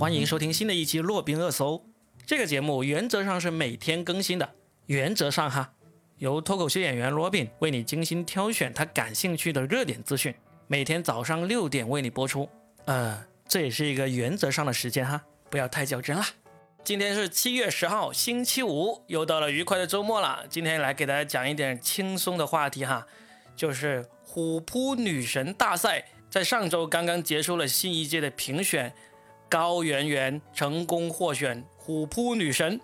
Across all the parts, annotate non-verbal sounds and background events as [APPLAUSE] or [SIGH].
欢迎收听新的一期《洛宾热搜》。这个节目原则上是每天更新的，原则上哈，由脱口秀演员罗宾为你精心挑选他感兴趣的热点资讯，每天早上六点为你播出。呃，这也是一个原则上的时间哈，不要太较真啦。今天是七月十号，星期五，又到了愉快的周末了。今天来给大家讲一点轻松的话题哈，就是虎扑女神大赛，在上周刚刚结束了新一届的评选。高圆圆成功获选虎扑女神，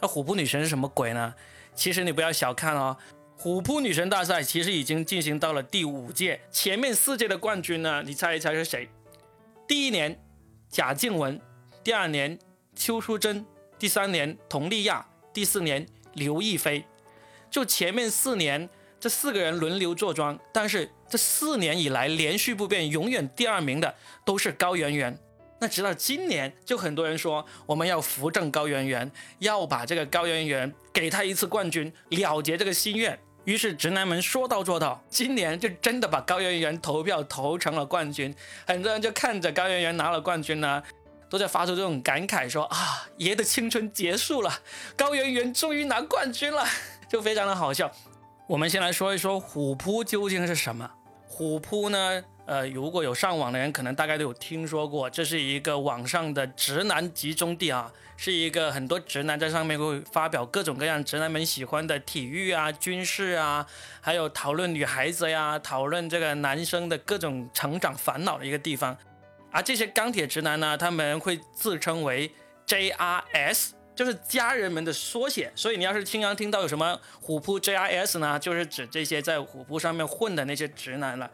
那虎扑女神是什么鬼呢？其实你不要小看哦，虎扑女神大赛其实已经进行到了第五届，前面四届的冠军呢，你猜一猜是谁？第一年贾静雯，第二年邱淑贞，第三年佟丽娅，第四年刘亦菲。就前面四年这四个人轮流坐庄，但是这四年以来连续不变，永远第二名的都是高圆圆。那直到今年，就很多人说我们要扶正高圆圆，要把这个高圆圆给他一次冠军，了结这个心愿。于是直男们说到做到，今年就真的把高圆圆投票投成了冠军。很多人就看着高圆圆拿了冠军呢，都在发出这种感慨，说啊，爷的青春结束了，高圆圆终于拿冠军了，[LAUGHS] 就非常的好笑。我们先来说一说虎扑究竟是什么？虎扑呢？呃，如果有上网的人，可能大概都有听说过，这是一个网上的直男集中地啊，是一个很多直男在上面会发表各种各样直男们喜欢的体育啊、军事啊，还有讨论女孩子呀、讨论这个男生的各种成长烦恼的一个地方。而这些钢铁直男呢，他们会自称为 JRS，就是家人们的缩写。所以你要是经常听到有什么虎扑 JRS 呢，就是指这些在虎扑上面混的那些直男了。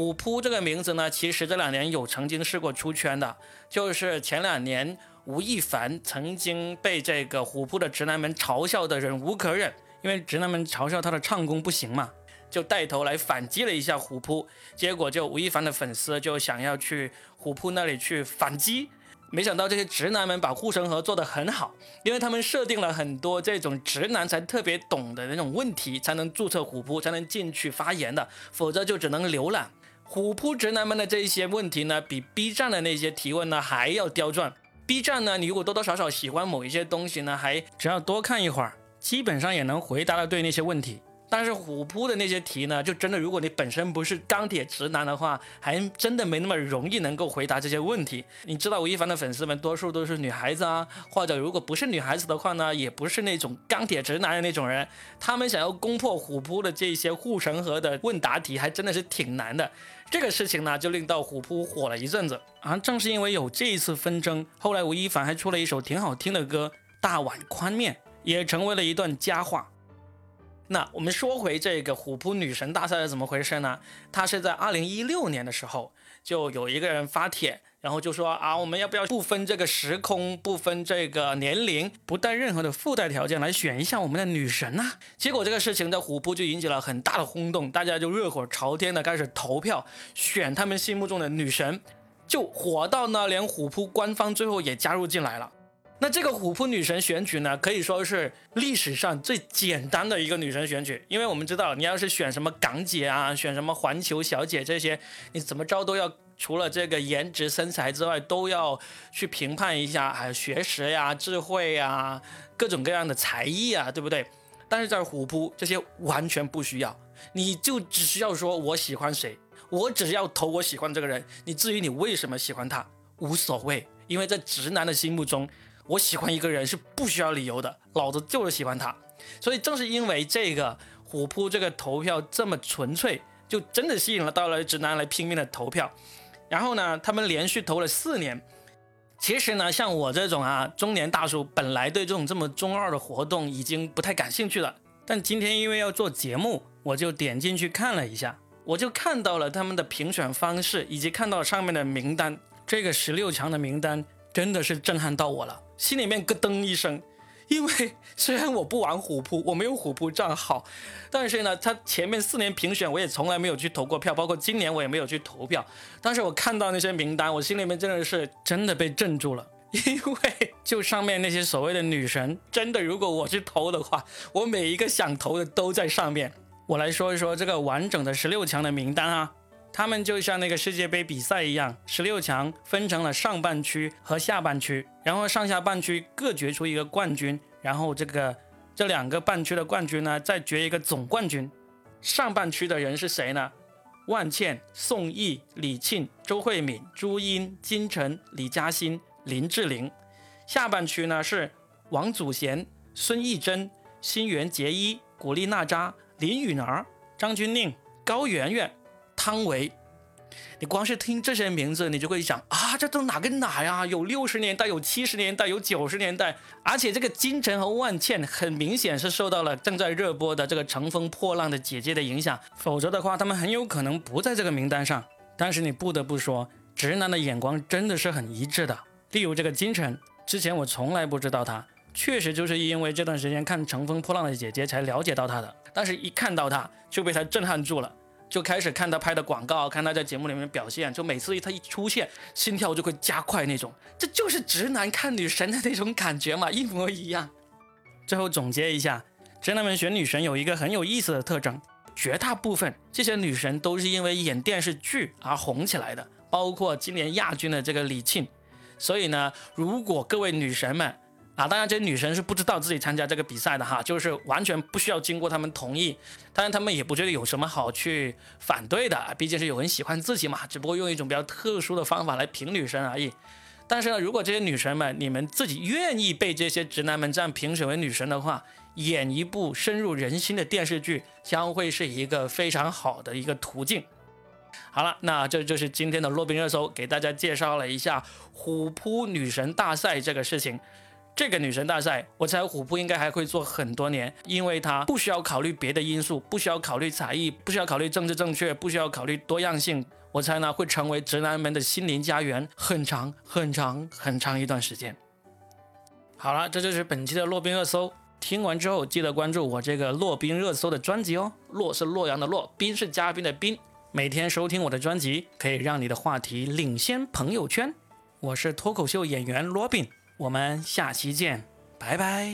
虎扑这个名字呢，其实这两年有曾经试过出圈的，就是前两年吴亦凡曾经被这个虎扑的直男们嘲笑的忍无可忍，因为直男们嘲笑他的唱功不行嘛，就带头来反击了一下虎扑，结果就吴亦凡的粉丝就想要去虎扑那里去反击，没想到这些直男们把护城河做得很好，因为他们设定了很多这种直男才特别懂的那种问题，才能注册虎扑，才能进去发言的，否则就只能浏览。虎扑直男们的这一些问题呢，比 B 站的那些提问呢还要刁钻。B 站呢，你如果多多少少喜欢某一些东西呢，还只要多看一会儿，基本上也能回答的对那些问题。但是虎扑的那些题呢，就真的，如果你本身不是钢铁直男的话，还真的没那么容易能够回答这些问题。你知道吴亦凡的粉丝们多数都是女孩子啊，或者如果不是女孩子的话呢，也不是那种钢铁直男的那种人，他们想要攻破虎扑的这些护城河的问答题，还真的是挺难的。这个事情呢，就令到虎扑火了一阵子。啊正是因为有这一次纷争，后来吴亦凡还出了一首挺好听的歌《大碗宽面》，也成为了一段佳话。那我们说回这个虎扑女神大赛是怎么回事呢？它是在二零一六年的时候，就有一个人发帖，然后就说啊，我们要不要不分这个时空，不分这个年龄，不带任何的附带条件来选一下我们的女神呢？结果这个事情在虎扑就引起了很大的轰动，大家就热火朝天的开始投票选他们心目中的女神，就火到呢，连虎扑官方最后也加入进来了。那这个虎扑女神选举呢，可以说是历史上最简单的一个女神选举，因为我们知道，你要是选什么港姐啊，选什么环球小姐这些，你怎么着都要除了这个颜值身材之外，都要去评判一下，还有学识呀、智慧呀、各种各样的才艺啊，对不对？但是在虎扑这些完全不需要，你就只需要说我喜欢谁，我只要投我喜欢这个人，你至于你为什么喜欢他无所谓，因为在直男的心目中。我喜欢一个人是不需要理由的，老子就是喜欢他。所以正是因为这个虎扑这个投票这么纯粹，就真的吸引了到了直男来拼命的投票。然后呢，他们连续投了四年。其实呢，像我这种啊中年大叔，本来对这种这么中二的活动已经不太感兴趣了。但今天因为要做节目，我就点进去看了一下，我就看到了他们的评选方式，以及看到上面的名单。这个十六强的名单真的是震撼到我了。心里面咯噔一声，因为 [LAUGHS] 虽然我不玩虎扑，我没有虎扑账号，但是呢，他前面四年评选我也从来没有去投过票，包括今年我也没有去投票。但是我看到那些名单，我心里面真的是真的被镇住了，[LAUGHS] 因为就上面那些所谓的女神，真的如果我去投的话，我每一个想投的都在上面。我来说一说这个完整的十六强的名单啊，他们就像那个世界杯比赛一样，十六强分成了上半区和下半区，然后上下半区各决出一个冠军，然后这个这两个半区的冠军呢，再决一个总冠军。上半区的人是谁呢？万茜、宋轶、李沁、周慧敏、朱茵、金晨、李嘉欣、林志玲。下半区呢是王祖贤、孙艺珍、新垣结衣、古力娜扎、林允儿、张钧甯、高圆圆。汤唯，你光是听这些名字，你就会想啊，这都哪跟哪呀？有六十年代，有七十年代，有九十年代，而且这个金晨和万茜很明显是受到了正在热播的这个《乘风破浪的姐姐》的影响，否则的话，他们很有可能不在这个名单上。但是你不得不说，直男的眼光真的是很一致的。例如这个金晨，之前我从来不知道她，确实就是因为这段时间看《乘风破浪的姐姐》才了解到她的，但是一看到她就被她震撼住了。就开始看他拍的广告，看他在节目里面表现，就每次他一出现，心跳就会加快那种，这就是直男看女神的那种感觉嘛，一模一样。最后总结一下，直男们选女神有一个很有意思的特征，绝大部分这些女神都是因为演电视剧而红起来的，包括今年亚军的这个李沁。所以呢，如果各位女神们，啊，当然这些女神是不知道自己参加这个比赛的哈，就是完全不需要经过他们同意，当然他们也不觉得有什么好去反对的，毕竟是有人喜欢自己嘛，只不过用一种比较特殊的方法来评女神而已。但是呢，如果这些女神们你们自己愿意被这些直男们这样评审为女神的话，演一部深入人心的电视剧将会是一个非常好的一个途径。好了，那这就是今天的洛宾热搜，给大家介绍了一下虎扑女神大赛这个事情。这个女神大赛，我猜虎扑应该还会做很多年，因为它不需要考虑别的因素，不需要考虑才艺，不需要考虑政治正确，不需要考虑多样性。我猜呢，会成为直男们的心灵家园，很长很长很长一段时间。好了，这就是本期的洛宾热搜。听完之后记得关注我这个洛宾热搜的专辑哦。洛是洛阳的洛，宾是嘉宾的宾。每天收听我的专辑，可以让你的话题领先朋友圈。我是脱口秀演员罗宾。我们下期见拜拜。